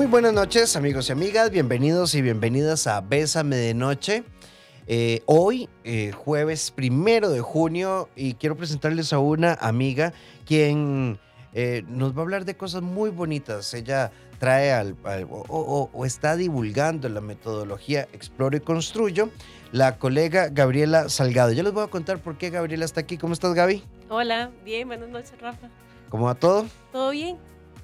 Muy buenas noches, amigos y amigas. Bienvenidos y bienvenidas a Bésame de Noche. Eh, hoy, eh, jueves primero de junio, y quiero presentarles a una amiga quien eh, nos va a hablar de cosas muy bonitas. Ella trae al, al- o, o- o está divulgando la metodología Exploro y Construyo, la colega Gabriela Salgado. Yo les voy a contar por qué Gabriela está aquí. ¿Cómo estás, Gaby? Hola, bien, buenas noches, Rafa. ¿Cómo va todo? ¿Todo bien?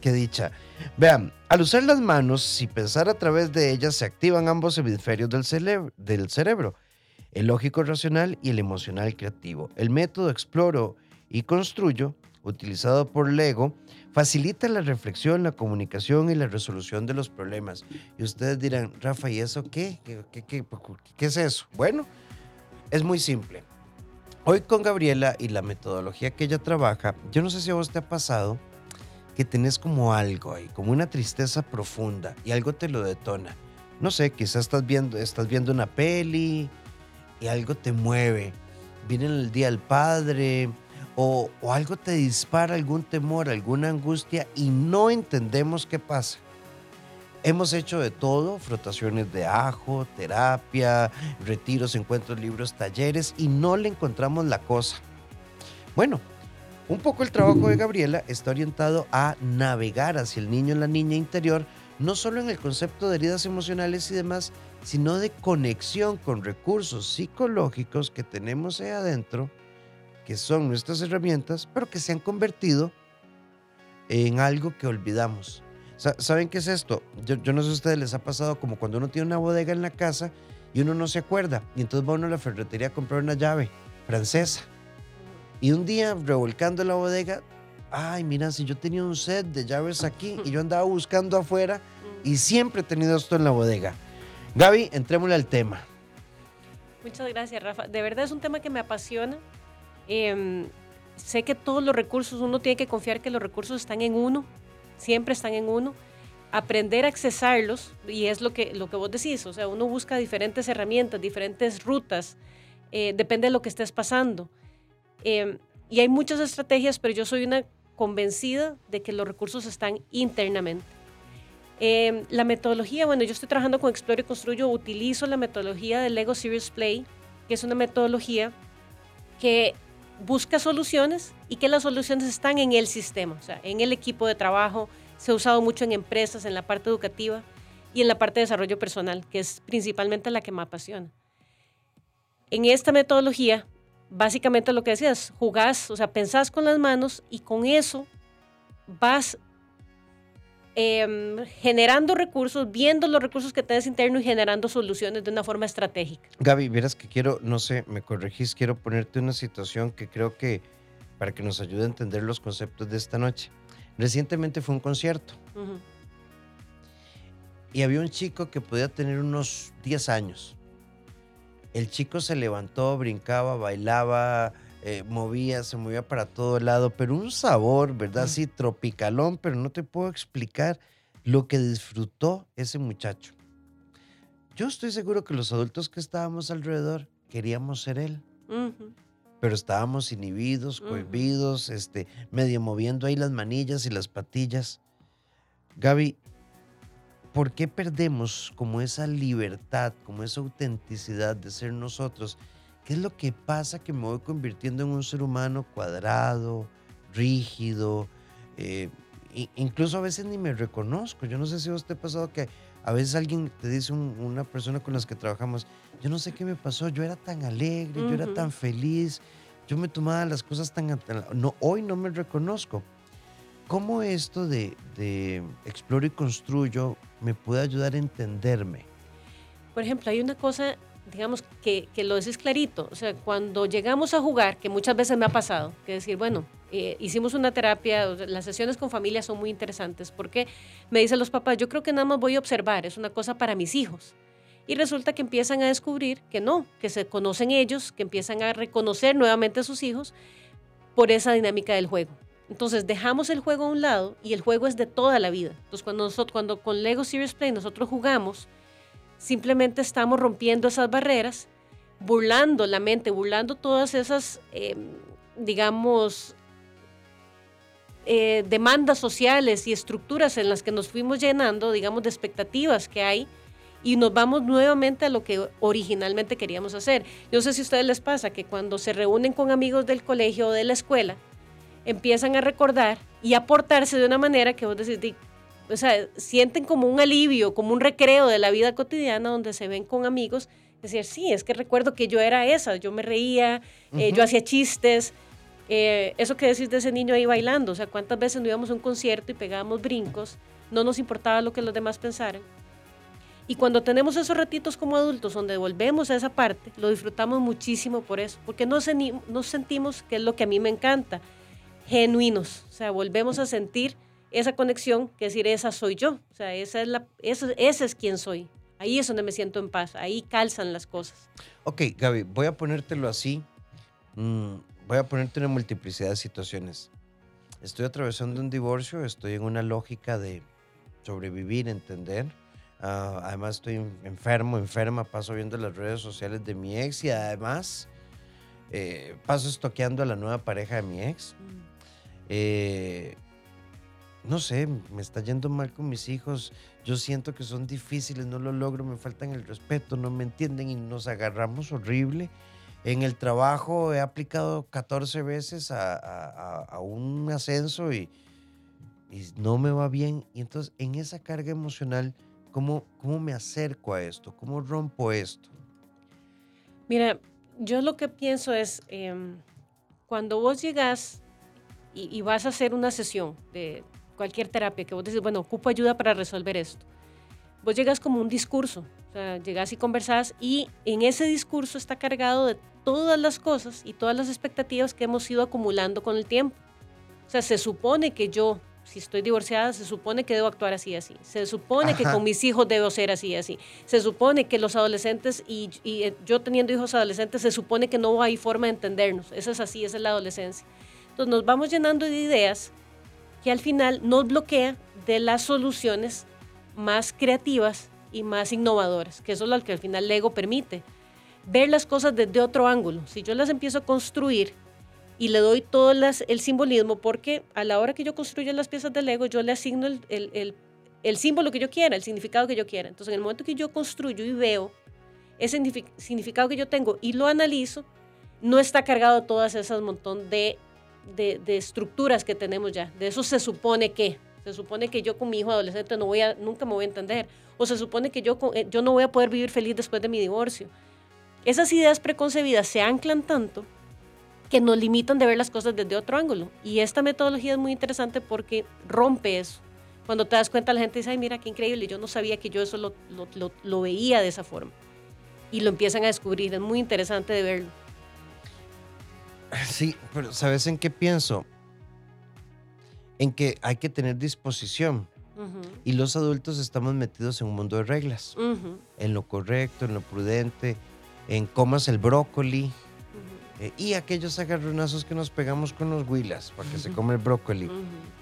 Qué dicha. Vean, al usar las manos y pensar a través de ellas se activan ambos hemisferios del, cele- del cerebro, el lógico racional y el emocional creativo. El método exploro y construyo, utilizado por Lego, facilita la reflexión, la comunicación y la resolución de los problemas. Y ustedes dirán, Rafa, ¿y eso qué? ¿Qué, qué, qué- qué es eso? Bueno, es muy simple. Hoy con Gabriela y la metodología que ella trabaja, yo no sé si a vos te ha pasado que tenés como algo ahí, como una tristeza profunda y algo te lo detona. No sé, quizás estás viendo, estás viendo una peli y algo te mueve. Viene el día del padre o, o algo te dispara algún temor, alguna angustia y no entendemos qué pasa. Hemos hecho de todo, frotaciones de ajo, terapia, retiros, encuentros, libros, talleres y no le encontramos la cosa. Bueno, un poco el trabajo de Gabriela está orientado a navegar hacia el niño y la niña interior, no solo en el concepto de heridas emocionales y demás, sino de conexión con recursos psicológicos que tenemos ahí adentro, que son nuestras herramientas, pero que se han convertido en algo que olvidamos. Sa- ¿Saben qué es esto? Yo, yo no sé si a ustedes les ha pasado como cuando uno tiene una bodega en la casa y uno no se acuerda, y entonces va uno a la ferretería a comprar una llave francesa. Y un día, revolcando la bodega, ay, mira, si yo tenía un set de llaves aquí y yo andaba buscando afuera y siempre he tenido esto en la bodega. Gaby, entrémosle al tema. Muchas gracias, Rafa. De verdad es un tema que me apasiona. Em, sé que todos los recursos, uno tiene que confiar que los recursos están en uno, siempre están en uno. Aprender a accesarlos, y es lo que, lo que vos decís, o sea, uno busca diferentes herramientas, diferentes rutas, eh, depende de lo que estés pasando. Em, y hay muchas estrategias, pero yo soy una convencida de que los recursos están internamente. Em, la metodología, bueno, yo estoy trabajando con Explore y Construyo, utilizo la metodología de Lego Serious Play, que es una metodología que busca soluciones y que las soluciones están en el sistema, o sea, en el equipo de trabajo, se ha usado mucho en empresas, en la parte educativa y en la parte de desarrollo personal, que es principalmente la que me apasiona. En esta metodología, básicamente lo que decías, jugás, o sea, pensás con las manos y con eso vas em, generando recursos, viendo los recursos que tienes interno y generando soluciones de una forma estratégica. Gaby, vieras que quiero, no sé, me corregís, quiero ponerte una situación que creo que para que nos ayude a entender los conceptos de esta noche. Recientemente fue un concierto y había un chico que podía tener unos 10 años. El chico se levantó, brincaba, bailaba, eh, movía, se movía para todo lado, pero un sabor, ¿verdad? Así tropicalón, pero no te puedo explicar lo que disfrutó ese muchacho. Yo estoy seguro que los adultos que estábamos alrededor queríamos ser él, pero estábamos inhibidos, cohibidos, este, medio moviendo ahí las manillas y las patillas. Gaby, ¿por qué perdemos como esa libertad, como esa autenticidad de ser nosotros? ¿Qué es lo que pasa que me voy convirtiendo en un ser humano cuadrado, rígido? eh, i- incluso a veces ni me reconozco. Yo no sé si a te ha pasado que a veces alguien te dice, un- una persona con las que trabajamos, yo no sé qué me pasó, yo era tan alegre, yo era tan feliz, yo me tomaba las cosas tan- No, hoy no me reconozco. ¿Cómo esto de, de exploro y construyo me puede ayudar a entenderme? Por ejemplo, hay una cosa, digamos, que, que lo decís clarito. O sea, cuando llegamos a jugar, que muchas veces me ha pasado, que decir, bueno, eh, hicimos una terapia, las sesiones con familia son muy interesantes porque me dicen los papás, yo creo que nada más voy a observar, es una cosa para mis hijos. Y resulta que empiezan a descubrir que no, que se conocen ellos, que empiezan a reconocer nuevamente a sus hijos por esa dinámica del juego. Entonces dejamos el juego a un lado y el juego es de toda la vida. Entonces cuando, nosotros, cuando con Lego Serious Play nosotros jugamos, simplemente estamos rompiendo esas barreras, burlando la mente, burlando todas esas, eh, digamos, eh, demandas sociales y estructuras en las que nos fuimos llenando, digamos, de expectativas que hay y nos vamos nuevamente a lo que originalmente queríamos hacer. Yo no sé si a ustedes les pasa que cuando se reúnen con amigos del colegio o de la escuela, empiezan a recordar y aportarse de una manera que vos decís, o sea, sienten como un alivio, como un recreo de la vida cotidiana donde se ven con amigos. Decir, sí, es que recuerdo que yo era esa, yo me reía, eh, yo hacía chistes. Eh, eso que decís de ese niño ahí bailando, o sea, cuántas veces no íbamos a un concierto y pegábamos brincos, no nos importaba lo que los demás pensaran. Y cuando tenemos esos ratitos como adultos donde volvemos a esa parte, lo disfrutamos muchísimo por eso, porque nos, nos sentimos, que es lo que a mí me encanta, genuinos, o sea, volvemos a sentir esa conexión, que decir, esa soy yo, o sea, esa es la, ese, es quien soy. Ahí es donde me siento en paz, ahí calzan las cosas. Ok, Gaby, voy a ponértelo así, mm, voy a ponerte una multiplicidad de situaciones. Estoy atravesando un divorcio, estoy en una lógica de sobrevivir, entender. Ah, además estoy enfermo, enferma, paso viendo las redes sociales de mi ex y además eh, paso estoqueando a la nueva pareja de mi ex. Mm. Eh, no sé, me está yendo mal con mis hijos, yo siento que son difíciles, no lo logro, me faltan el respeto, no me entienden y nos agarramos horrible. En el trabajo he aplicado 14 veces a, un ascenso y, no me va bien. Y entonces en esa carga emocional, ¿cómo, cómo me acerco a esto? ¿Cómo rompo esto? Mira, yo lo que pienso es, em, cuando vos llegas y, y, vas a hacer una sesión de cualquier terapia, que vos decís, bueno, ocupo ayuda para resolver esto. Vos llegas como un discurso, o sea, llegas y conversás y en ese discurso está cargado de todas las cosas y todas las expectativas que hemos ido acumulando con el tiempo. O sea, se supone que yo, si estoy divorciada, se supone que debo actuar así y así. Se supone que con mis hijos debo ser así y así. Se supone que los adolescentes y, y, eh, yo teniendo hijos adolescentes, se supone que no hay forma de entendernos. Eso es así, esa es la adolescencia. Entonces nos vamos llenando de ideas que al final nos bloquea de las soluciones más creativas y más innovadoras, que eso es lo que al final Lego permite. Ver las cosas desde otro ángulo. Si yo las empiezo a construir y le doy todo las, el simbolismo, porque a la hora que yo construyo las piezas de Lego, yo le asigno el, el, el, símbolo que yo quiera, el significado que yo quiera. Entonces, en el momento que yo construyo y veo ese significado que yo tengo y lo analizo, no está cargado todas esas montón de de, estructuras que tenemos ya. De eso se supone que. Se supone que yo con mi hijo adolescente no voy a, nunca me voy a entender. O se supone que yo, eh, yo no voy a poder vivir feliz después de mi divorcio. Esas ideas preconcebidas se anclan tanto que nos limitan de ver las cosas desde otro ángulo. Y esta metodología es muy interesante porque rompe eso. Cuando te das cuenta, la gente dice, ay, mira, qué increíble, yo no sabía que yo eso lo, lo, lo veía de esa forma. Y lo empiezan a descubrir, es muy interesante de verlo. Sí, pero ¿sabes en qué pienso? En que hay que tener disposición. Y los adultos estamos metidos en un mundo de reglas. En lo correcto, en lo prudente, en comas el brócoli. Eh, y aquellos agarronazos que nos pegamos con los huilas para que se come el brócoli.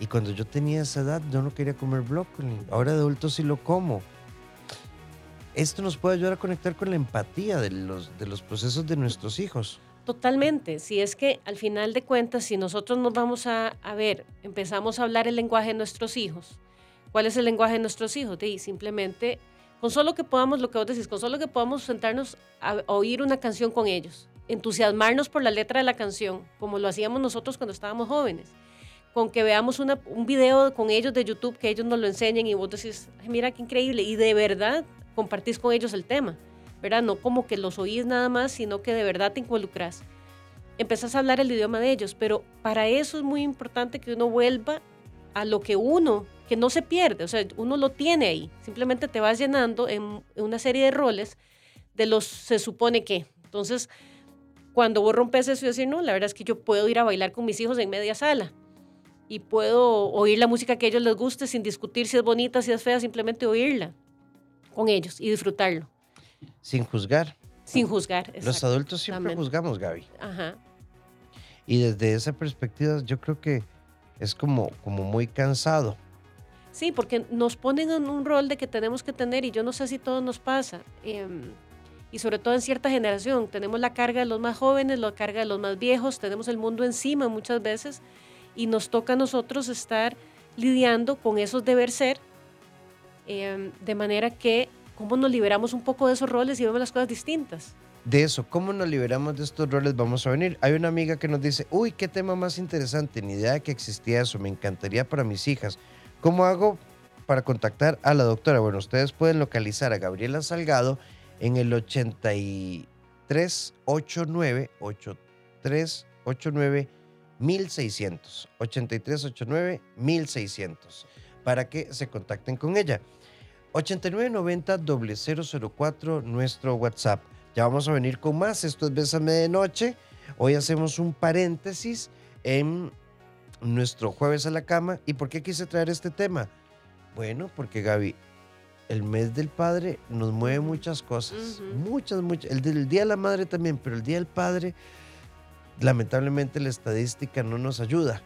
Y cuando yo tenía esa edad, yo no quería comer brócoli. Ahora de adulto sí lo como. Esto nos puede ayudar a conectar con la empatía de los, de los procesos de nuestros hijos. Totalmente. Si es que al final de cuentas, si nosotros nos vamos a, ver, empezamos a hablar el lenguaje de nuestros hijos, ¿cuál es el lenguaje de nuestros hijos? Y simplemente, con solo que podamos, lo que vos decís, con solo que podamos sentarnos a, oír una canción con ellos, entusiasmarnos por la letra de la canción, como lo hacíamos nosotros cuando estábamos jóvenes, con que veamos un video con ellos de YouTube, que ellos nos lo enseñen y vos decís, mira qué increíble, y de verdad compartís con ellos el tema ¿verdad? No como que los oís nada más, sino que de verdad te involucras. Empezás a hablar el idioma de ellos, pero para eso es muy importante que uno vuelva a lo que uno, que no se pierde, o sea, uno lo tiene ahí, simplemente te vas llenando en una serie de roles de los se supone que. Entonces, cuando vos rompes eso y decir, no, la verdad es que yo puedo ir a bailar con mis hijos en media sala y puedo oír la música que a ellos les guste sin discutir si es bonita, si es fea, simplemente oírla con ellos y disfrutarlo. Sin juzgar. Sin juzgar. Los adultos siempre juzgamos, Gaby. Ajá. Y desde esa perspectiva yo creo que es como, como muy cansado. Sí, porque nos ponen en un rol de que tenemos que tener, y yo no sé si todo nos pasa, em, y sobre todo en cierta generación, tenemos la carga de los más jóvenes, la carga de los más viejos, tenemos el mundo encima muchas veces, y nos toca a nosotros estar lidiando con esos deber ser, em, de manera que, ¿cómo nos liberamos un poco de esos roles y vemos las cosas distintas? De eso, ¿cómo nos liberamos de estos roles? Vamos a venir. Hay una amiga que nos dice, uy, qué tema más interesante, ni idea de que existía eso, me encantaría para mis hijas. ¿Cómo hago para contactar a la doctora? Bueno, ustedes pueden localizar a Gabriela Salgado en el 8389 8389 1600 8389 1600 para que se contacten con ella. 8990 004 nuestro WhatsApp. Ya vamos a venir con más. Esto es Bésame de Noche. Hoy hacemos un paréntesis en nuestro jueves a la cama. ¿Y por qué quise traer este tema? Bueno, porque Gaby, el mes del padre nos mueve muchas cosas. Muchas, muchas. El del Día de la Madre también, pero el Día del Padre, lamentablemente la estadística no nos ayuda.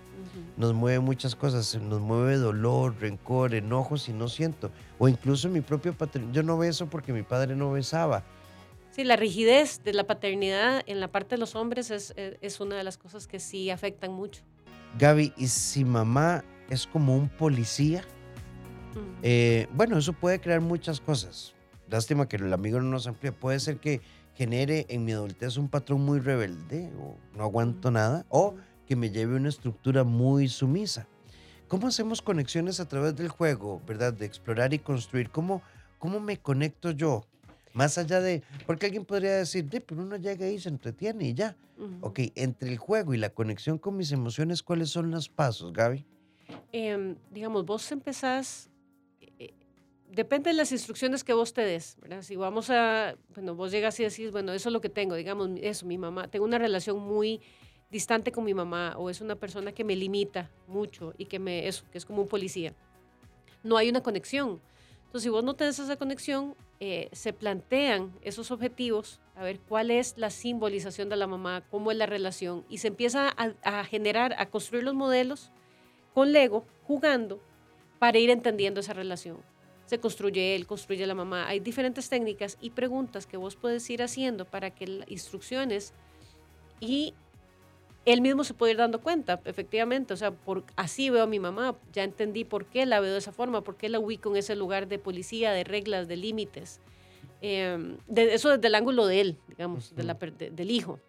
Nos mueve muchas cosas. Nos mueve dolor, rencor, enojos y no siento. O incluso mi propio patrón. Yo no beso porque mi padre no besaba. Sí, la rigidez de la paternidad en la parte de los hombres es, es una de las cosas que sí afectan mucho. Gaby, ¿y si mamá es como un policía? Eh, bueno, eso puede crear muchas cosas. Lástima que el amigo no nos amplía. Puede ser que genere en mi adultez un patrón muy rebelde o no aguanto nada o que me lleve una estructura muy sumisa. ¿Cómo hacemos conexiones a través del juego, verdad? De explorar y construir. ¿Cómo, cómo me conecto yo? Más allá de, porque alguien podría decir, pero uno llega ahí, se entretiene y ya. Ok, entre el juego y la conexión con mis emociones, ¿cuáles son los pasos, Gaby? Em, digamos, vos empezás depende de las instrucciones que vos te des, ¿verdad? Si vamos a, bueno, vos llegas y decís, bueno, eso es lo que tengo, digamos, eso, mi mamá, tengo una relación muy distante con mi mamá o es una persona que me limita mucho y que me, eso, que es como un policía. No hay una conexión. Entonces, si vos no tenés esa conexión, eh, se plantean esos objetivos, a ver cuál es la simbolización de la mamá, cómo es la relación, y se empieza a, a generar, a construir los modelos con Lego, jugando, para ir entendiendo esa relación se construye él, construye la mamá. Hay diferentes técnicas y preguntas que vos puedes ir haciendo para que instrucciones y él mismo se puede ir dando cuenta, efectivamente, o sea, por, así veo a mi mamá, ya entendí por qué la veo de esa forma, por qué la ubico en ese lugar de policía, de reglas, de límites. Em, de, eso desde el ángulo de él, digamos, del hijo.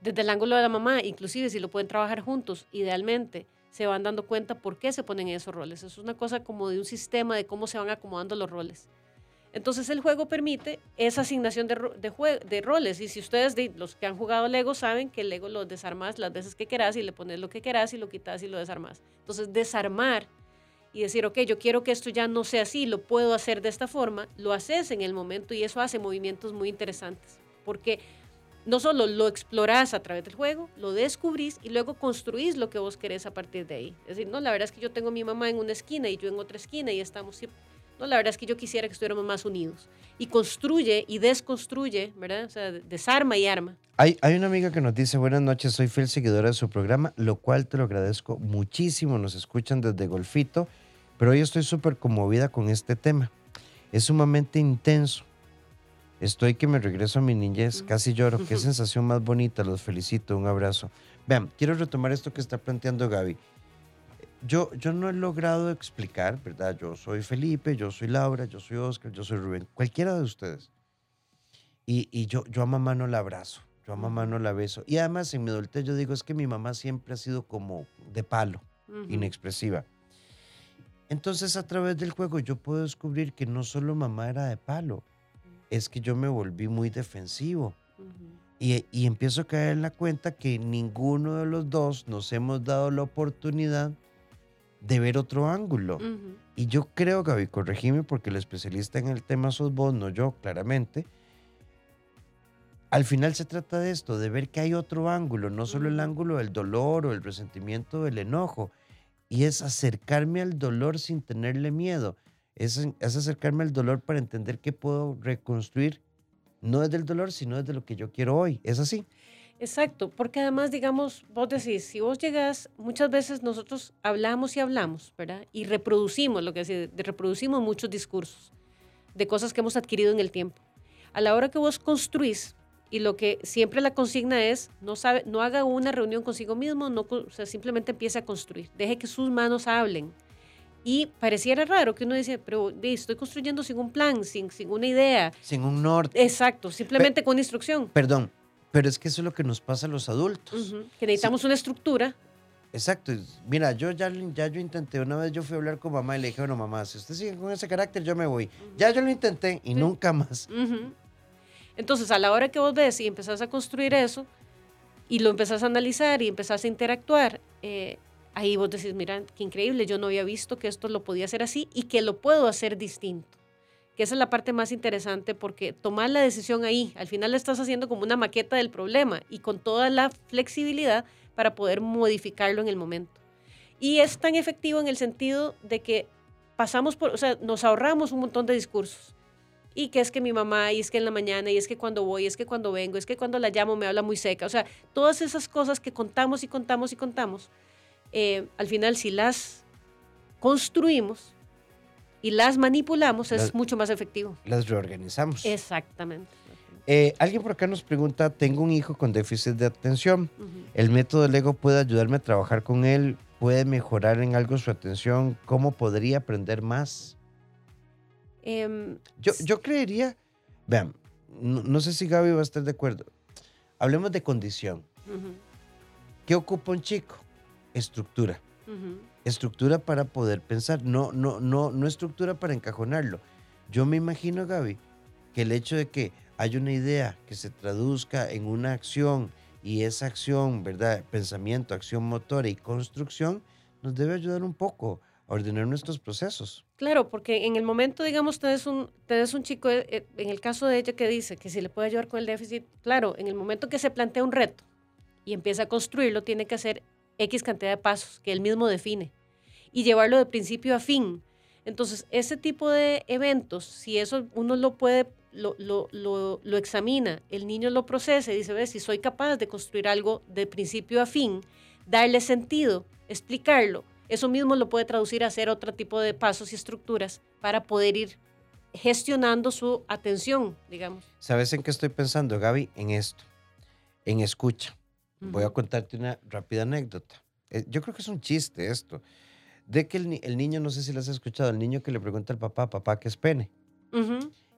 Desde el ángulo de la mamá, inclusive si lo pueden trabajar juntos, idealmente se van dando cuenta por qué se ponen esos roles. Es una cosa como de un sistema de cómo se van acomodando los roles. Entonces el juego permite esa asignación de, de, roles. Y si ustedes, los que han jugado Lego, saben que Lego lo desarmas las veces que quieras y le pones lo que quieras y lo quitas y lo desarmas. Entonces desarmar y decir, ok, yo quiero que esto ya no sea así, lo puedo hacer de esta forma, lo haces en el momento y eso hace movimientos muy interesantes. Porque no solo lo explorás a través del juego, lo descubrís y luego construís lo que vos querés a partir de ahí. Es decir, no, la verdad es que yo tengo mi mamá en una esquina y yo en otra esquina y estamos... No, la verdad es que yo quisiera que estuviéramos más unidos. Y construye y desconstruye, ¿verdad? O sea, desarma y arma. Hay, hay una amiga que nos dice, buenas noches, soy fiel seguidora de su programa, lo cual te lo agradezco muchísimo. Nos escuchan desde Golfito, pero hoy estoy súper conmovida con este tema. Es sumamente intenso Estoy que me regreso a mi niñez, casi lloro. Qué sensación más bonita, los felicito, un abrazo. Vean, quiero retomar esto que está planteando Gaby. Yo, yo no he logrado explicar, ¿verdad? Yo soy Felipe, yo soy Laura, yo soy Oscar, yo soy Rubén, cualquiera de ustedes. Y, y yo, yo a mamá no la abrazo, yo a mamá no la beso. Y además en mi adultez yo digo, es que mi mamá siempre ha sido como de palo, inexpresiva. Entonces a través del juego yo puedo descubrir que no solo mamá era de palo, es que yo me volví muy defensivo. y, y, empiezo a caer en la cuenta que ninguno de los dos nos hemos dado la oportunidad de ver otro ángulo. Y yo creo, Gaby, corregime porque el especialista en el tema sos vos, no yo, claramente. Al final se trata de esto, de ver que hay otro ángulo, no solo el ángulo del dolor o el resentimiento, del enojo, y es acercarme al dolor sin tenerle miedo es, acercarme al dolor para entender que puedo reconstruir, no desde el dolor, sino desde lo que yo quiero hoy. ¿Es así? Exacto, porque además, digamos, vos decís, si vos llegas, muchas veces nosotros hablamos y hablamos, ¿verdad? Y reproducimos, lo que decís, reproducimos muchos discursos de cosas que hemos adquirido en el tiempo. A la hora que vos construís y lo que siempre la consigna es, no, sabe, no haga una reunión consigo mismo, no, o sea, simplemente empiece a construir, deje que sus manos hablen. Y pareciera raro que uno dice, pero estoy construyendo sin un plan, sin, sin una idea. Sin un norte. Exacto, simplemente con instrucción. Perdón, pero es que eso es lo que nos pasa a los adultos. que necesitamos una estructura. Exacto. Mira, yo ya, ya yo intenté, una vez yo fui a hablar con mamá y le dije, bueno, mamá, si usted sigue con ese carácter, yo me voy. Ya yo lo intenté y nunca más. Entonces, a la hora que vos ves y empezás a construir eso, y lo empezás a analizar y empezás a interactuar, eh, ahí vos decís, mira, qué increíble, yo no había visto que esto lo podía hacer así y que lo puedo hacer distinto. Que esa es la parte más interesante porque tomar la decisión ahí, al final la estás haciendo como una maqueta del problema y con toda la flexibilidad para poder modificarlo en el momento. Y es tan efectivo en el sentido de que pasamos por, o sea, nos ahorramos un montón de discursos y que es que mi mamá, y es que en la mañana, y es que cuando voy, es que cuando vengo, es que cuando la llamo me habla muy seca. O sea, todas esas cosas que contamos y contamos y contamos, eh, al final si las construimos y las manipulamos, es mucho más efectivo. Las reorganizamos. Exactamente. Eh, alguien por acá nos pregunta, tengo un hijo con déficit de atención. ¿El método Lego puede ayudarme a trabajar con él? ¿Puede mejorar en algo su atención? ¿Cómo podría aprender más? Em, yo, yo creería, vean, no, sé si Gaby va a estar de acuerdo. Hablemos de condición. ¿Qué ocupa un chico? Estructura. Estructura para poder pensar, no, no, no, no estructura para encajonarlo. Yo me imagino, Gaby, que el hecho de que hay una idea que se traduzca en una acción y esa acción, ¿verdad? Pensamiento, acción motora y construcción, nos debe ayudar un poco ordenar nuestros procesos. Claro, porque en el momento, digamos, tenés un, un chico, eh, eh, en el caso de ella que dice que si le puede ayudar con el déficit, claro, en el momento que se plantea un reto y empieza a construirlo, tiene que hacer X cantidad de pasos que él mismo define y llevarlo de principio a fin. Entonces, ese tipo de eventos, si eso uno lo puede, lo, lo, lo, lo examina, el niño lo procesa y dice, ve, si soy capaz de construir algo de principio a fin, darle sentido, explicarlo, eso mismo lo puede traducir a hacer otro tipo de pasos y estructuras para poder ir gestionando su atención, digamos. ¿Sabes en qué estoy pensando, Gaby? En esto, en escucha. Voy a contarte una rápida anécdota. Eh, yo creo que es un chiste esto. De que el, niño, no sé si lo has escuchado, el niño que le pregunta al papá, papá, ¿qué es pene?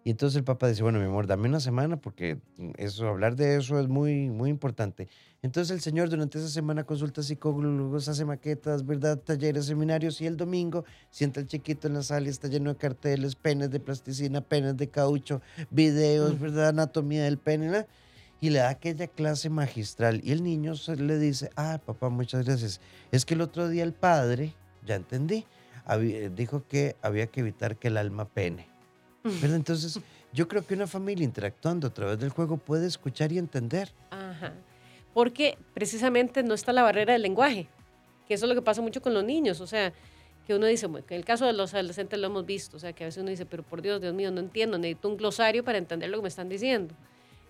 Y entonces el papá dice, bueno, mi amor, dame una semana porque eso, hablar de eso es muy, muy importante. Entonces el señor durante esa semana consulta psicólogos, hace maquetas, ¿verdad? Talleres, seminarios y el domingo sienta el chiquito en la sala y está lleno de carteles, penes de plasticina, penes de caucho, videos, ¿verdad? Anatomía del pene, Y le da aquella clase magistral y el niño le dice, ah, papá, muchas gracias. Es que el otro día el padre, ya entendí, dijo que había que evitar que el alma pene. ¿verdad? Entonces, yo creo que una familia interactuando a través del juego puede escuchar y entender. Ajá. Porque precisamente no está la barrera del lenguaje, que eso es lo que pasa mucho con los niños. O sea, que uno dice, en el caso de los adolescentes lo hemos visto, o sea, que a veces uno dice, pero por Dios, Dios mío, no entiendo, necesito un glosario para entender lo que me están diciendo.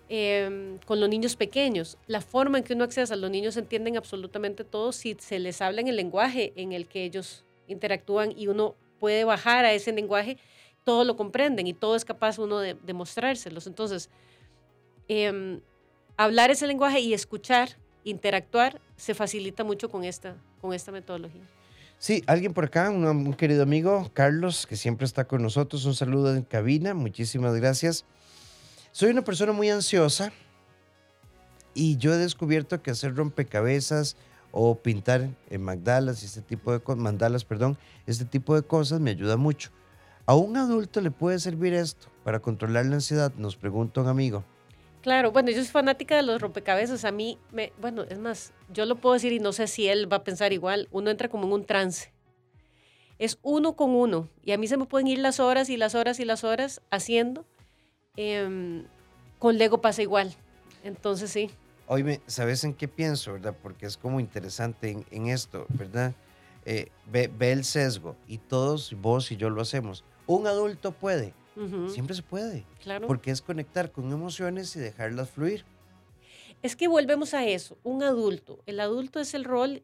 Em, con los niños pequeños, la forma en que uno accesa, los niños entienden absolutamente todo si se les habla en el lenguaje en el que ellos interactúan y uno puede bajar a ese lenguaje todo lo comprenden y todo es capaz uno de, de mostrárselos. Entonces, em, hablar ese lenguaje y escuchar, interactuar, se facilita mucho con esta, con esta metodología. Sí, alguien por acá, un, querido amigo, Carlos, que siempre está con nosotros, un saludo en cabina, muchísimas gracias. Soy una persona muy ansiosa y yo he descubierto que hacer rompecabezas o pintar en Magdalas este tipo de mandalas, perdón, este tipo de cosas me ayuda mucho. ¿A un adulto le puede servir esto para controlar la ansiedad? Nos pregunta un amigo. Claro, bueno, yo soy fanática de los rompecabezas. A mí, me, bueno, es más, yo lo puedo decir y no sé si él va a pensar igual. Uno entra como en un trance. Es uno con uno. Y a mí se me pueden ir las horas y las horas y las horas haciendo. Em, con Lego pasa igual. Entonces sí. Oye, ¿sabes en qué pienso, verdad? Porque es como interesante en, esto, ¿verdad? Eh, ve, ve, el sesgo y todos, vos y yo lo hacemos. Un adulto puede, siempre se puede, claro. porque es conectar con emociones y dejarlas fluir. Es que volvemos a eso, un adulto. El adulto es el rol,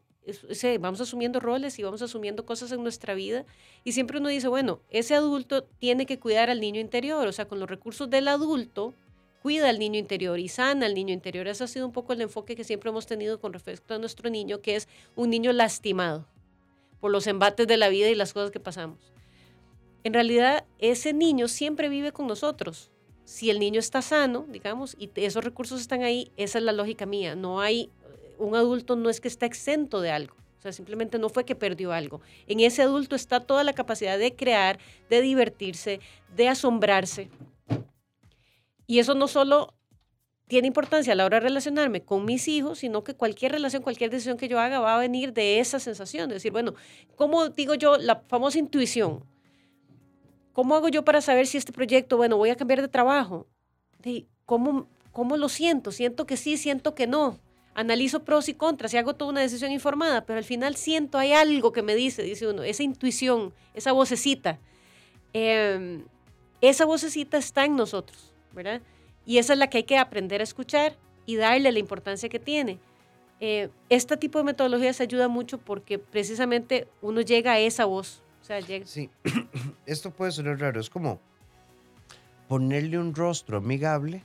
vamos asumiendo roles y vamos asumiendo cosas en nuestra vida y siempre uno dice, bueno, ese adulto tiene que cuidar al niño interior, o sea, con los recursos del adulto cuida al niño interior y sana al niño interior. Ese ha sido un poco el enfoque que siempre hemos tenido con respecto a nuestro niño, que es un niño lastimado por los embates de la vida y las cosas que pasamos. En realidad, ese niño siempre vive con nosotros. Si el niño está sano, digamos, y esos recursos están ahí, esa es la lógica mía. No hay, un adulto no es que está exento de algo. O sea, simplemente no fue que perdió algo. En ese adulto está toda la capacidad de crear, de divertirse, de asombrarse. Y eso no solo tiene importancia a la hora de relacionarme con mis hijos, sino que cualquier relación, cualquier decisión que yo haga va a venir de esa sensación, de decir, bueno, ¿cómo digo yo la famosa intuición? ¿Cómo hago yo para saber si este proyecto, bueno, voy a cambiar de trabajo? ¿Cómo, cómo lo siento? Siento que sí, siento que no. Analizo pros y contras y hago toda una decisión informada, pero al final siento, hay algo que me dice, dice uno, esa intuición, esa vocecita. Em, esa vocecita está en nosotros, ¿verdad? Y esa es la que hay que aprender a escuchar y darle la importancia que tiene. Eh, este tipo de metodologías ayuda mucho porque precisamente uno llega a esa voz. O sea, llega... Sí, esto puede sonar raro, es como ponerle un rostro amigable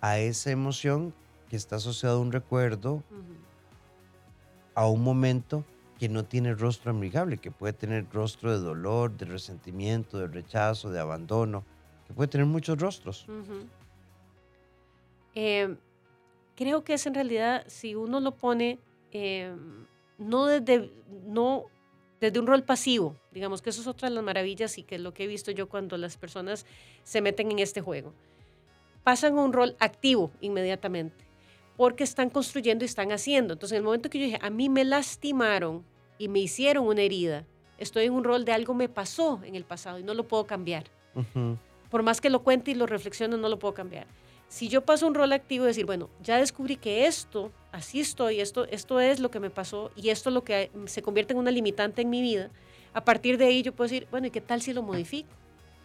a esa emoción que está asociado a un recuerdo, a un momento que no tiene rostro amigable, que puede tener rostro de dolor, de resentimiento, de rechazo, de abandono, que puede tener muchos rostros. Em, creo que es en realidad, si uno lo pone, em, no, desde, no desde un rol pasivo, digamos que eso es otra de las maravillas y que es lo que he visto yo cuando las personas se meten en este juego. Pasan a un rol activo inmediatamente, porque están construyendo y están haciendo. Entonces, en el momento que yo dije, a mí me lastimaron y me hicieron una herida, estoy en un rol de algo me pasó en el pasado y no lo puedo cambiar. Por más que lo cuente y lo reflexione, no lo puedo cambiar si yo paso un rol activo, decir, bueno, ya descubrí que esto, así estoy, esto, esto es lo que me pasó y esto es lo que se convierte en una limitante en mi vida, a partir de ahí yo puedo decir, bueno, ¿y qué tal si lo modifico?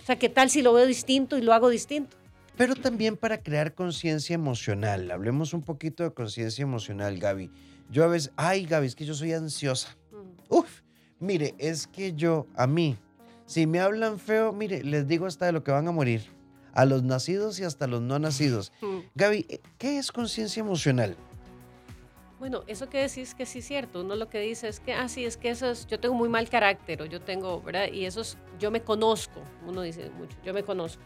O sea, ¿qué tal si lo veo distinto y lo hago distinto? Pero también para crear conciencia emocional. Hablemos un poquito de conciencia emocional, Gaby. Yo a veces, ay, Gaby, es que yo soy ansiosa. Uf, mire, es que yo, a mí, si me hablan feo, mire, les digo hasta de lo que van a morir a los nacidos y hasta los no nacidos. Gaby, eh, ¿qué es conciencia emocional? Bueno, eso que decís que sí es cierto. Uno lo que dice es que, ah, sí, es que eso es, yo tengo muy mal carácter, o yo tengo, ¿verdad? Y eso es, yo me conozco. Uno dice mucho, yo me conozco.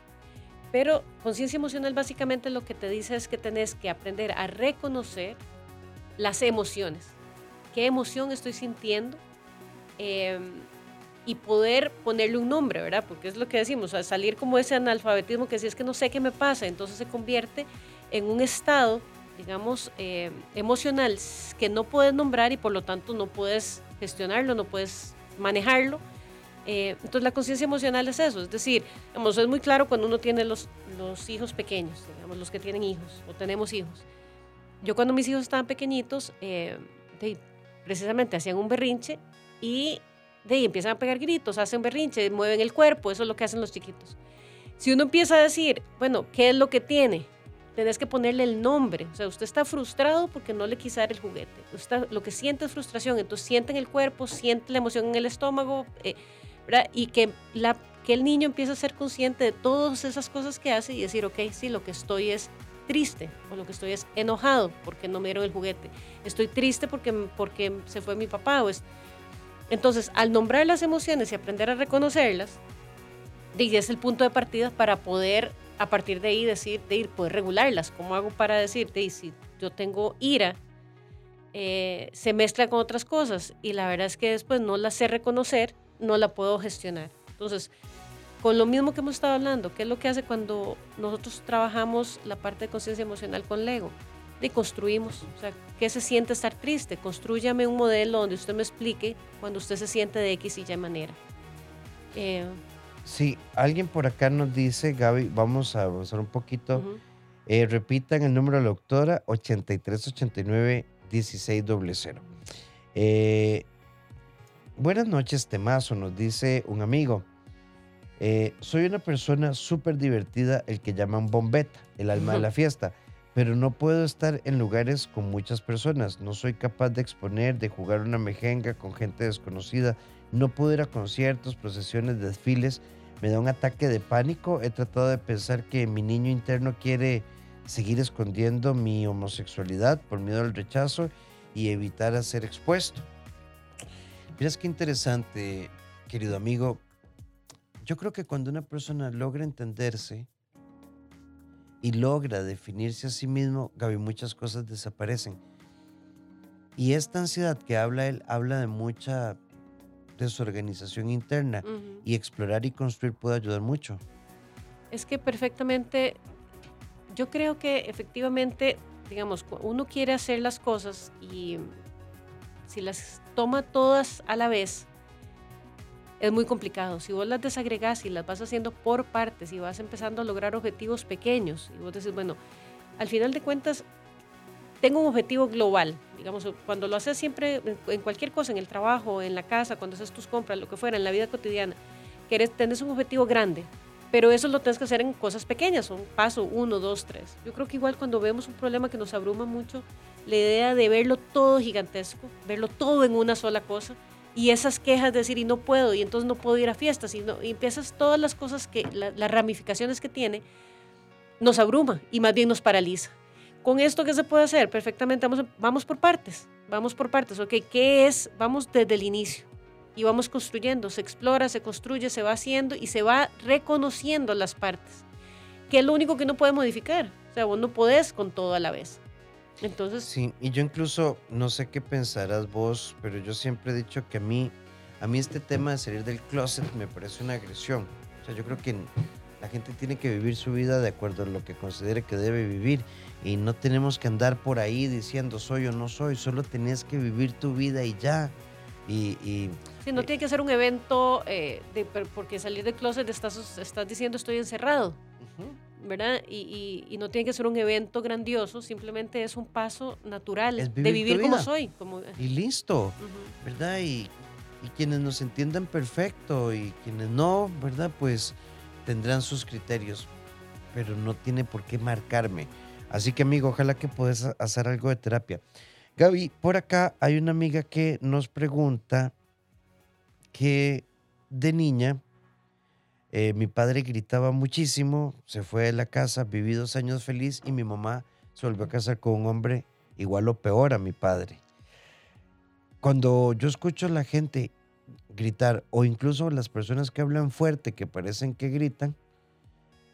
Pero conciencia emocional básicamente lo que te dice es que tenés que aprender a reconocer las emociones. ¿Qué emoción estoy sintiendo? Eh, y poder ponerle un nombre, ¿verdad? Porque es lo que decimos, salir como ese analfabetismo que si es que no sé qué me pasa, entonces se convierte en un estado, digamos, eh, emocional que no puedes nombrar y por lo tanto no puedes gestionarlo, no puedes manejarlo. Eh, entonces la conciencia emocional es eso, es decir, digamos, es muy claro cuando uno tiene los, los hijos pequeños, digamos, los que tienen hijos o tenemos hijos. Yo cuando mis hijos estaban pequeñitos, eh, precisamente hacían un berrinche y de empiezan a pegar gritos, hacen berrinche, mueven el cuerpo, eso es lo que hacen los chiquitos. Si uno empieza a decir, bueno, ¿qué es lo que tiene? Tenés que ponerle el nombre. O sea, usted está frustrado porque no le quise dar el juguete. Usted, lo que siente es frustración. Entonces siente en el cuerpo, siente la emoción en el estómago, eh, Y que, el niño empiece a ser consciente de todas esas cosas que hace y decir, ok, sí, lo que estoy es triste o lo que estoy es enojado porque no me dieron el juguete. Estoy triste porque, porque se fue mi papá o es, entonces, al nombrar las emociones y aprender a reconocerlas, es el punto de partida para poder, a partir de ahí, decir, de ir, poder regularlas. ¿Cómo hago para decir, de si yo tengo ira, eh, se mezcla con otras cosas y la verdad es que después no la sé reconocer, no la puedo gestionar. Entonces, con lo mismo que hemos estado hablando, ¿qué es lo que hace cuando nosotros trabajamos la parte de conciencia emocional con Lego? y construimos. O sea, ¿qué se siente estar triste? Construyame un modelo donde usted me explique cuando usted se siente de X y Y manera. Eh, sí, alguien por acá nos dice, Gaby, vamos a avanzar un poquito. Eh, repitan el número de la doctora 8389 1600. Eh, buenas noches, Temazo, nos dice un amigo. Eh, soy una persona súper divertida, el que llaman bombeta, el alma de la fiesta pero no puedo estar en lugares con muchas personas. No soy capaz de exponer, de jugar una mejenga con gente desconocida. No puedo ir a conciertos, procesiones, desfiles. Me da un ataque de pánico. He tratado de pensar que mi niño interno quiere seguir escondiendo mi homosexualidad por miedo al rechazo y evitar a ser expuesto. Miras qué interesante, querido amigo. Yo creo que cuando una persona logra entenderse y logra definirse a sí mismo, Gaby, muchas cosas desaparecen. Y esta ansiedad que habla él habla de mucha desorganización interna y explorar y construir puede ayudar mucho. Es que perfectamente, yo creo que efectivamente, digamos, uno quiere hacer las cosas y si las toma todas a la vez, es muy complicado. Si vos las desagregás y las vas haciendo por partes y vas empezando a lograr objetivos pequeños y vos decís, bueno, al final de cuentas, tengo un objetivo global. Digamos, cuando lo haces siempre en cualquier cosa, en el trabajo, en la casa, cuando haces tus compras, lo que fuera, en la vida cotidiana, querés, tenés un objetivo grande, pero eso lo tienes que hacer en cosas pequeñas, son paso uno, dos, tres. Yo creo que igual cuando vemos un problema que nos abruma mucho, la idea de verlo todo gigantesco, verlo todo en una sola cosa, y esas quejas de decir, y no puedo, y entonces no puedo ir a fiestas, y, no, empiezas todas las cosas que, las ramificaciones que tiene, nos abruma y más bien nos paraliza. Con esto, ¿qué se puede hacer? Perfectamente, vamos, vamos por partes, vamos por partes, ¿ok? ¿Qué es? Vamos desde el inicio y vamos construyendo, se explora, se construye, se va haciendo y se va reconociendo las partes, que es lo único que no puede modificar. O sea, vos no podés con todo a la vez. Entonces... Sí, y yo incluso, no sé qué pensarás vos, pero yo siempre he dicho que a mí, a mí este tema de salir del closet me parece una agresión. O sea, yo creo que la gente tiene que vivir su vida de acuerdo a lo que considere que debe vivir y no tenemos que andar por ahí diciendo soy o no soy, solo tenés que vivir tu vida y ya. Y, y sí, no tiene que ser un evento eh, de, porque salir del closet estás, estás diciendo estoy encerrado. ¿Verdad? Y, y, no tiene que ser un evento grandioso, simplemente es un paso natural de vivir como soy. Como... Y listo, ¿verdad? Y, y, quienes nos entiendan perfecto y quienes no, ¿verdad? Pues tendrán sus criterios, pero no tiene por qué marcarme. Así que amigo, ojalá que puedas hacer algo de terapia. Gaby, por acá hay una amiga que nos pregunta que de niña eh, mi padre gritaba muchísimo, se fue de la casa, viví dos años feliz y mi mamá se volvió a casar con un hombre igual o peor a mi padre. Cuando yo escucho a la gente gritar o incluso las personas que hablan fuerte, que parecen que gritan,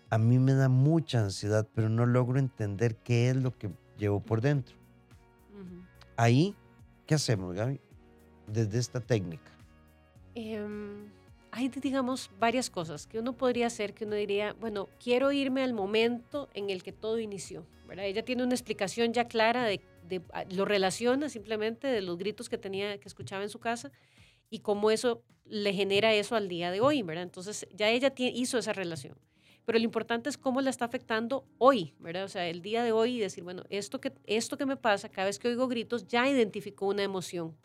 a mí me da mucha ansiedad, pero no logro entender qué es lo que llevo por dentro. Ahí, ¿qué hacemos, Gaby? Desde esta técnica. Em, hay, digamos, varias cosas que uno podría hacer, que uno diría, bueno, quiero irme al momento en el que todo inició, ¿verdad? Ella tiene una explicación ya clara de, ah, lo relaciona simplemente de los gritos que tenía, que escuchaba en su casa y cómo eso le genera eso al día de hoy, ¿verdad? Entonces ya ella hizo esa relación. Pero lo importante es cómo la está afectando hoy, ¿verdad? O sea, el día de hoy y decir, bueno, esto que, esto que me pasa, cada vez que oigo gritos, ya identificó una emoción.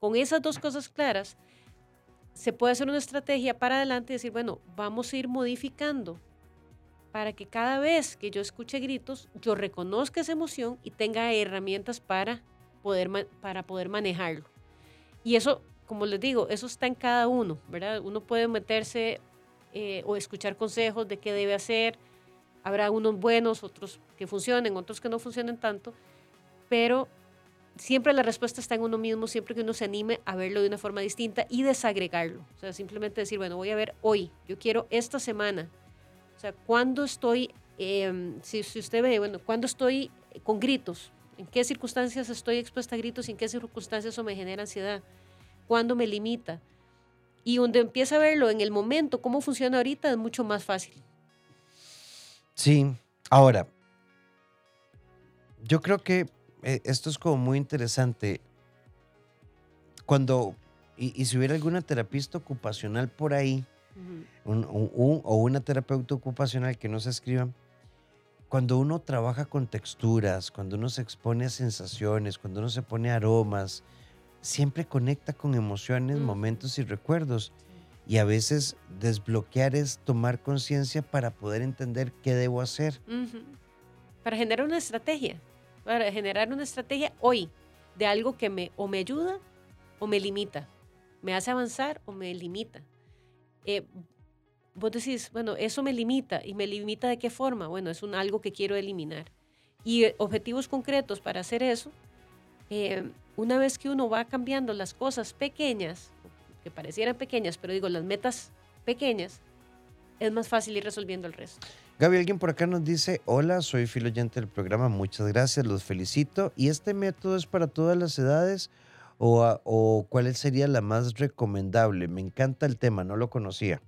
Con esas dos cosas claras, se puede hacer una estrategia para adelante y decir, bueno, vamos a ir modificando para que cada vez que yo escuche gritos, yo reconozca esa emoción y tenga herramientas para poder, para poder manejarlo. Y eso, como les digo, eso está en cada uno, ¿verdad? Uno puede meterse eh, o escuchar consejos de qué debe hacer. Habrá unos buenos, otros que funcionen, otros que no funcionen tanto, pero siempre la respuesta está en uno mismo, siempre que uno se anime a verlo de una forma distinta y desagregarlo. O sea, simplemente decir, bueno, voy a ver hoy, yo quiero esta semana. O sea, cuando estoy, em, si, si, usted ve, bueno, cuando estoy con gritos, en qué circunstancias estoy expuesta a gritos en qué circunstancias eso me genera ansiedad, cuándo me limita. Y donde empieza a verlo en el momento, cómo funciona ahorita, es mucho más fácil. Sí, ahora, yo creo que esto es como muy interesante. Cuando, y, si hubiera alguna terapista ocupacional por ahí, o una terapeuta ocupacional que no se escriba, cuando uno trabaja con texturas, cuando uno se expone a sensaciones, cuando uno se pone aromas, siempre conecta con emociones, momentos y recuerdos. Y a veces desbloquear es tomar conciencia para poder entender qué debo hacer. Para generar una estrategia para generar una estrategia hoy de algo que me o me ayuda o me limita, me hace avanzar o me limita. Eh, vos decís, bueno, eso me limita. ¿Y me limita de qué forma? Bueno, es un algo que quiero eliminar. Y eh, objetivos concretos para hacer eso, eh, una vez que uno va cambiando las cosas pequeñas, que parecieran pequeñas, pero digo, las metas pequeñas, es más fácil ir resolviendo el resto. Gaby, alguien por acá nos dice, hola, soy filoyente del programa, muchas gracias, los felicito. ¿Y este método es para todas las edades o, o cuál sería la más recomendable? Me encanta el tema, no lo conocía.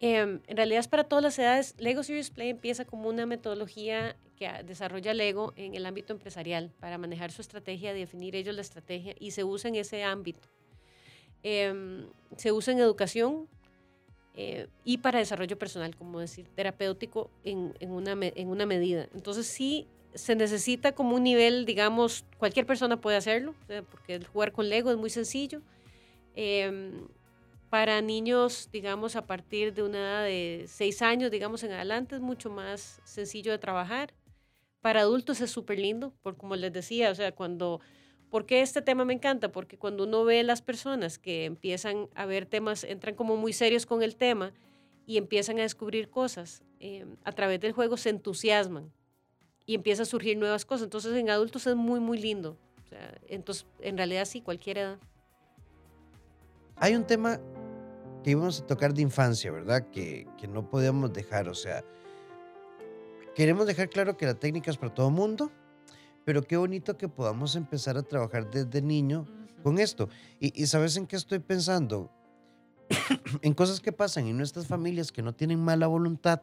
Em, en realidad es para todas las edades. Lego Serious Play empieza como una metodología que desarrolla Lego en el ámbito empresarial para manejar su estrategia, definir ellos la estrategia y se usa en ese ámbito. Em, se usa en educación eh, y para desarrollo personal, como decir, terapéutico en, en, una, en una medida. Entonces sí se necesita como un nivel, digamos, cualquier persona puede hacerlo, porque el jugar con Lego es muy sencillo. Eh, para niños, digamos, a partir de una edad de 6 años, digamos, en adelante, es mucho más sencillo de trabajar. Para adultos es súper lindo, porque como les decía, o sea, cuando... ¿Por qué este tema me encanta? Porque cuando uno ve las personas que empiezan a ver temas, entran como muy serios con el tema y empiezan a descubrir cosas, eh, a través del juego se entusiasman y empiezan a surgir nuevas cosas. Entonces en adultos es muy, muy lindo. Entonces, en realidad sí, cualquier edad. Hay un tema que íbamos a tocar de infancia, ¿verdad? Que, que no podíamos dejar, o sea, queremos dejar claro que la técnica es para todo mundo, pero qué bonito que podamos empezar a trabajar desde niño con esto. Y, y, ¿sabes en qué estoy pensando? en cosas que pasan en nuestras familias que no tienen mala voluntad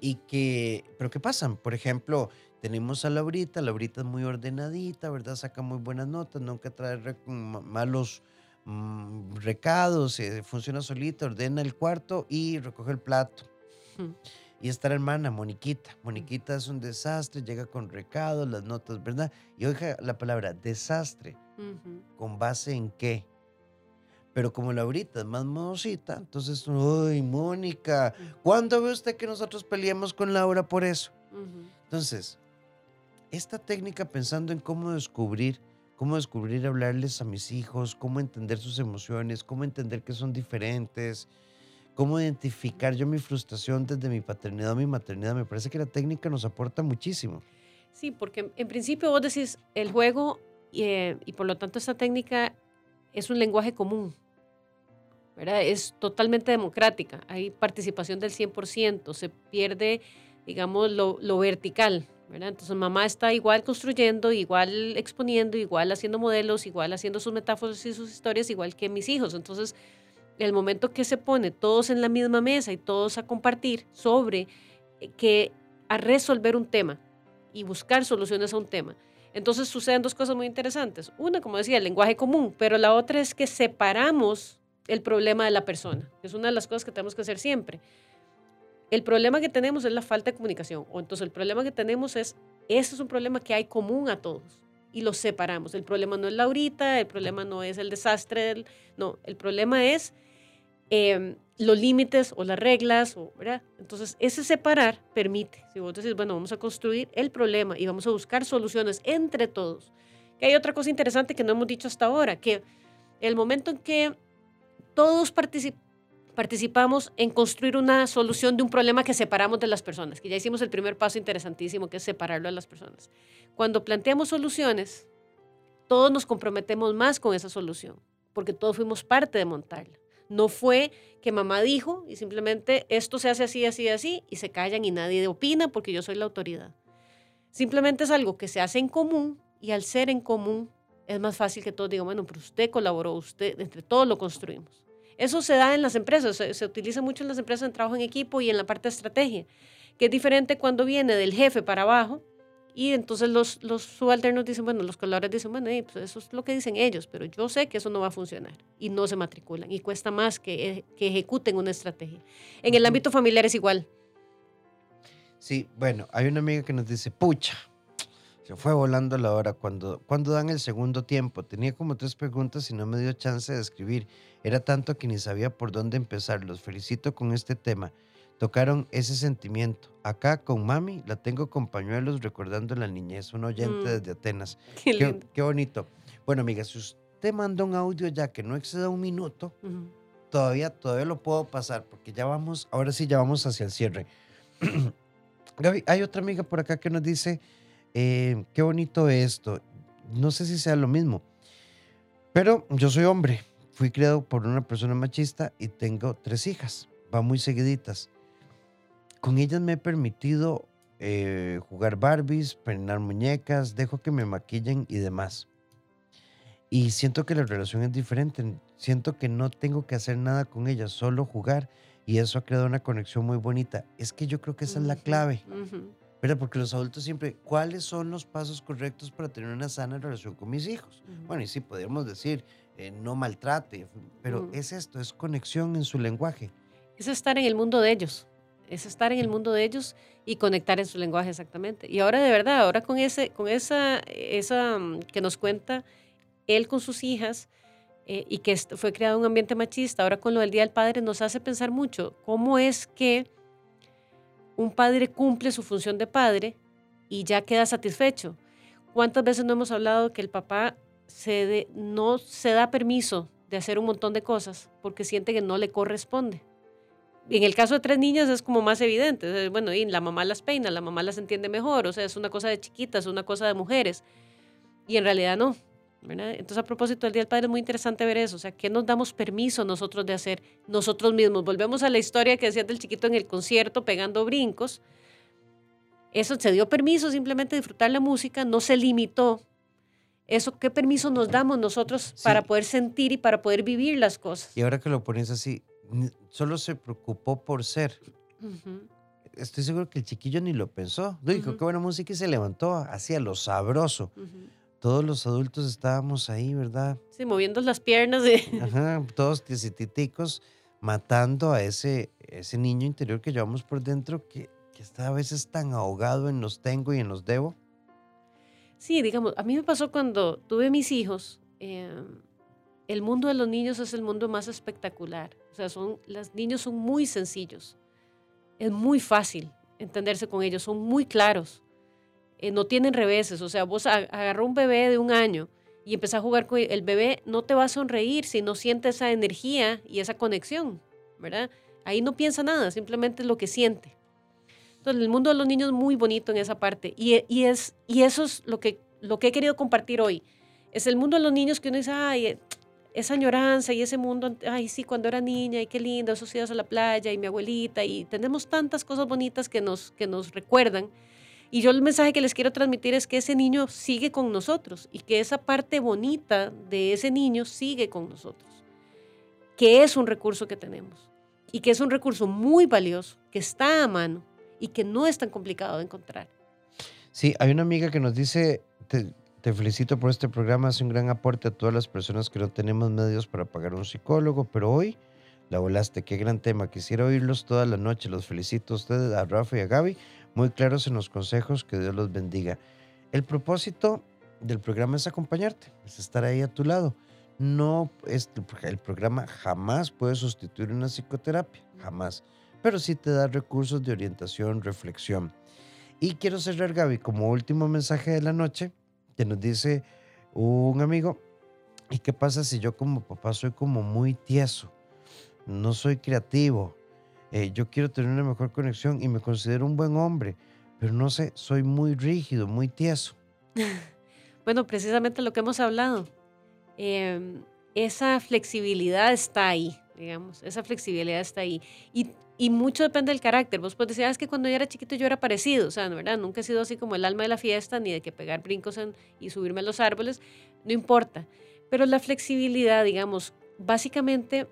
y que, pero ¿qué pasan? Por ejemplo, tenemos a Laurita, Laurita es muy ordenadita, ¿verdad? Saca muy buenas notas, nunca trae malos Mm, recados, eh, funciona solita, ordena el cuarto y recoge el plato. Y está la hermana, Moniquita. Moniquita es un desastre, llega con recados, las notas, ¿verdad? Y oiga la palabra desastre. ¿Con base en qué? Pero como Laurita es más modosita, entonces, uy, Mónica, ¿cuándo ve usted que nosotros peleemos con Laura por eso? Entonces, esta técnica pensando en cómo descubrir cómo descubrir hablarles a mis hijos, cómo entender sus emociones, cómo entender que son diferentes, cómo identificar yo mi frustración desde mi paternidad o mi maternidad. Me parece que la técnica nos aporta muchísimo. Sí, porque en principio vos decís el juego eh, y por lo tanto esta técnica es un lenguaje común, ¿verdad? Es totalmente democrática, hay participación del 100%, se pierde, digamos, lo, lo vertical, entonces mamá está igual construyendo, igual exponiendo, igual haciendo modelos, igual haciendo sus metáforas y sus historias, igual que mis hijos. Entonces, el momento que se pone todos en la misma mesa y todos a compartir sobre eh, que a resolver un tema y buscar soluciones a un tema. Entonces suceden dos cosas muy interesantes. Una, como decía, el lenguaje común, pero la otra es que separamos el problema de la persona, es una de las cosas que tenemos que hacer siempre. El problema que tenemos es la falta de comunicación. O entonces el problema que tenemos es, ese es un problema que hay común a todos y los separamos. El problema no es Laurita, el problema no es el desastre, no, el problema es em, los límites o las reglas, o, ¿verdad? Entonces, ese separar permite, si vos decís, bueno, vamos a construir el problema y vamos a buscar soluciones entre todos. Que hay otra cosa interesante que no hemos dicho hasta ahora, que el momento en que todos participamos en construir una solución de un problema que separamos de las personas, que ya hicimos el primer paso interesantísimo, que es separarlo de las personas. Cuando planteamos soluciones, todos nos comprometemos más con esa solución, porque todos fuimos parte de montarla. No fue que mamá dijo y simplemente esto se hace así, así, así, y se callan y nadie opina porque yo soy la autoridad. Simplemente es algo que se hace en común y al ser en común es más fácil que todos digan, bueno, pero usted colaboró, usted, entre todos lo construimos. Eso se da en las empresas, se, utiliza mucho en las empresas en trabajo en equipo y en la parte de estrategia, que es diferente cuando viene del jefe para abajo y entonces los, los subalternos dicen, bueno, los colaboradores dicen, bueno, pues eso es lo que dicen ellos, pero yo sé que eso no va a funcionar y no se matriculan y cuesta más que, eh, que ejecuten una estrategia. En el ámbito familiar es igual. Sí, bueno, hay una amiga que nos dice, pucha, se fue volando la hora cuando, cuando dan el segundo tiempo. Tenía como tres preguntas y no me dio chance de escribir. Era tanto que ni sabía por dónde empezar. Los felicito con este tema. Tocaron ese sentimiento. Acá con mami la tengo con pañuelos recordando la niñez. Un oyente mm. desde Atenas. Qué, bonito. Bueno, amiga, si usted manda un audio ya que no exceda un minuto, todavía, todavía lo puedo pasar porque ya vamos, ahora sí ya vamos hacia el cierre. Gaby, hay otra amiga por acá que nos dice, eh, qué bonito esto. No sé si sea lo mismo, pero yo soy hombre, fui criado por una persona machista y tengo tres hijas, va muy seguiditas. Con ellas me he permitido eh, jugar Barbies, peinar muñecas, dejo que me maquillen y demás. Y siento que la relación es diferente. Siento que no tengo que hacer nada con ellas, solo jugar. Y eso ha creado una conexión muy bonita. Es que yo creo que esa es la clave. ¿Verdad? Porque los adultos siempre, ¿cuáles son los pasos correctos para tener una sana relación con mis hijos? Bueno, y sí, podríamos decir, eh, no maltrate, pero es esto, es conexión en su lenguaje. Es estar en el mundo de ellos es estar en el mundo de ellos y conectar en su lenguaje exactamente. Y ahora de verdad, ahora con, ese, con esa, esa mm, que nos cuenta él con sus hijas eh, y que fue creado un ambiente machista, ahora con lo del Día del Padre nos hace pensar mucho cómo es que un padre cumple su función de padre y ya queda satisfecho. ¿Cuántas veces no hemos hablado que el papá no se da permiso de hacer un montón de cosas porque siente que no le corresponde? En el caso de tres niñas es como más evidente. Bueno, y la mamá las peina, la mamá las entiende mejor, o sea, es una cosa de chiquitas, es una cosa de mujeres. Y en realidad no. Entonces, a propósito del Día del Padre, es muy interesante ver eso. O sea, ¿qué nos damos permiso nosotros de hacer nosotros mismos? Volvemos a la historia que decías del chiquito en el concierto pegando brincos. Eso se dio permiso simplemente de disfrutar la música, no se limitó. Eso, ¿qué permiso nos damos nosotros para poder sentir y para poder vivir las cosas? Y ahora que lo pones así, solo se preocupó por ser. Estoy seguro que el chiquillo ni lo pensó. Dijo, qué buena música y se levantó, hacía lo sabroso. Todos los adultos estábamos ahí, ¿verdad? Sí, moviendo las piernas. Ajá, todos titicos matando a ese, ese niño interior que llevamos por dentro que, que está a veces tan ahogado en los tengo y en los debo. Sí, digamos, a mí me pasó cuando tuve mis hijos. Em, el mundo de los niños es el mundo más espectacular. O sea, son, los niños son muy sencillos. Es muy fácil entenderse con ellos, son muy claros. Eh, no tienen reveses. O sea, vos agarró un bebé de un año y empezás a jugar con el bebé, no te va a sonreír si no siente esa energía y esa conexión, ¿verdad? Ahí no piensa nada, simplemente es lo que siente. Entonces, el mundo de los niños es muy bonito en esa parte. Y, y, es, y eso es lo que, lo que he querido compartir hoy. Es el mundo de los niños que uno dice, ay, esa añoranza y ese mundo, ay, sí, cuando era niña, y qué lindo, esos días a la playa, y mi abuelita, y tenemos tantas cosas bonitas que nos, que nos recuerdan. Y yo el mensaje que les quiero transmitir es que ese niño sigue con nosotros y que esa parte bonita de ese niño sigue con nosotros, que es un recurso que tenemos y que es un recurso muy valioso, que está a mano y que no es tan complicado de encontrar. Sí, hay una amiga que nos dice, felicito por este programa, hace un gran aporte a todas las personas que no tenemos medios para pagar un psicólogo, pero hoy la volaste, qué gran tema. Quisiera oírlos toda la noche. Los felicito a ustedes, a Rafa y a Gaby, muy claros en los consejos, que Dios los bendiga. El propósito del programa es acompañarte, es estar ahí a tu lado. No, es, el programa jamás puede sustituir una psicoterapia, jamás, pero sí te da recursos de orientación, reflexión. Y quiero cerrar, Gaby, como último mensaje de la noche, que nos dice un amigo, ¿y qué pasa si yo como papá soy como muy tieso? No soy creativo. Eh, yo quiero tener una mejor conexión y me considero un buen hombre, pero no sé, soy muy rígido, muy tieso. bueno, precisamente lo que hemos hablado. Em, esa flexibilidad está ahí, digamos, esa flexibilidad está ahí. Y y mucho depende del carácter. Vos puedes decir, ah, que cuando yo era chiquito yo era parecido. O sea, ¿no, ¿verdad? Nunca he sido así como el alma de la fiesta, ni de que pegar brincos y subirme a los árboles. No importa. Pero la flexibilidad, digamos, básicamente,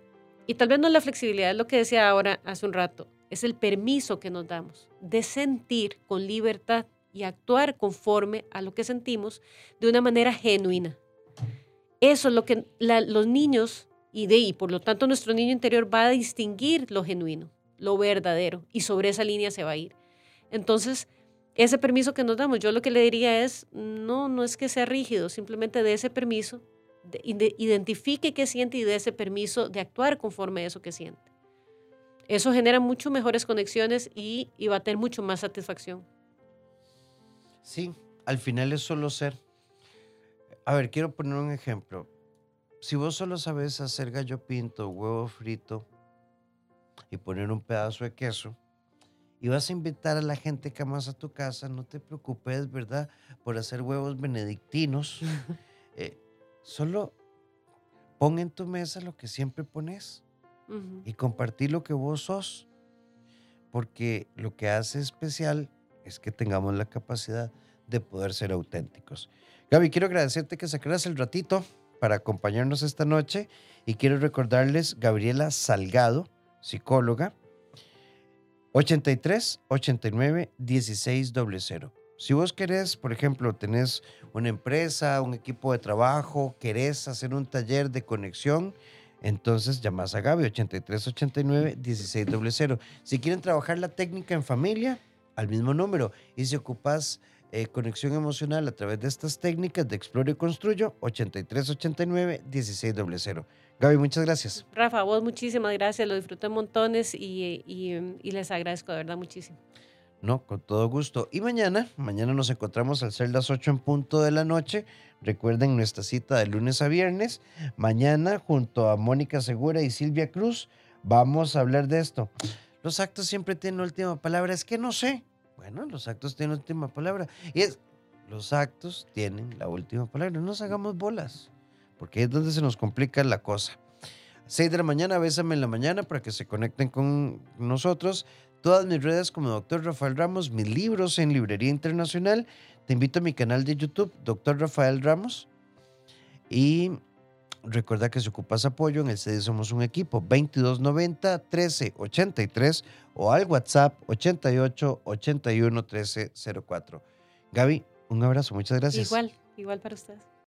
y tal vez no la flexibilidad, es lo que decía ahora hace un rato, es el permiso que nos damos de sentir con libertad y actuar conforme a lo que sentimos de una manera genuina. Eso es lo que los niños, y de y por lo tanto nuestro niño interior va a distinguir lo genuino lo verdadero y sobre esa línea se va a ir. Entonces, ese permiso que nos damos, yo lo que le diría es, no, no es que sea rígido, simplemente de ese permiso, identifique qué siente y de ese permiso de actuar conforme a eso que siente. Eso genera mucho mejores conexiones y, y va a tener mucho más satisfacción. Sí, al final es solo ser. A ver, quiero poner un ejemplo. si vos solo sabes hacer gallo pinto, huevo frito y poner un pedazo de queso, y vas a invitar a la gente que amas a tu casa, no te preocupes, ¿verdad? Por hacer huevos benedictinos. Eh, solo pon en tu mesa lo que siempre pones y compartir lo que vos sos. Porque lo que hace especial es que tengamos la capacidad de poder ser auténticos. Gaby, quiero agradecerte que sacaras el ratito para acompañarnos esta noche y quiero recordarles Gabriela Salgado, psicóloga, 83 89 16 00. Si vos querés, por ejemplo, tenés una empresa, un equipo de trabajo, querés hacer un taller de conexión, entonces llamás a Gaby 83 89 16 00. Si quieren trabajar la técnica en familia, al mismo número. Y si ocupas eh, conexión emocional a través de estas técnicas de Exploro y Construyo, 83 89 16 00. Gaby, muchas gracias. Rafa, vos muchísimas gracias, lo disfruté montones y, y, y les agradezco de verdad muchísimo. No, con todo gusto. Y mañana, mañana nos encontramos al ser las 8 en punto de la noche. Recuerden nuestra cita de lunes a viernes. Mañana, junto a Mónica Segura y Silvia Cruz, vamos a hablar de esto. Los actos siempre tienen última palabra. Es que no sé. Bueno, los actos tienen última palabra. Y es, los actos tienen la última palabra. No nos hagamos bolas, porque es donde se nos complica la cosa. 6 de la mañana, bésame en la mañana para que se conecten con nosotros. Todas mis redes como Dr. Rafael Ramos, mis libros en Librería Internacional. Te invito a mi canal de YouTube, Dr. Rafael Ramos. Y recuerda que si ocupas apoyo en el CD Somos un Equipo, 2290 1383 o al WhatsApp 88 81 1304. Gaby, un abrazo, muchas gracias. Igual, igual para ustedes.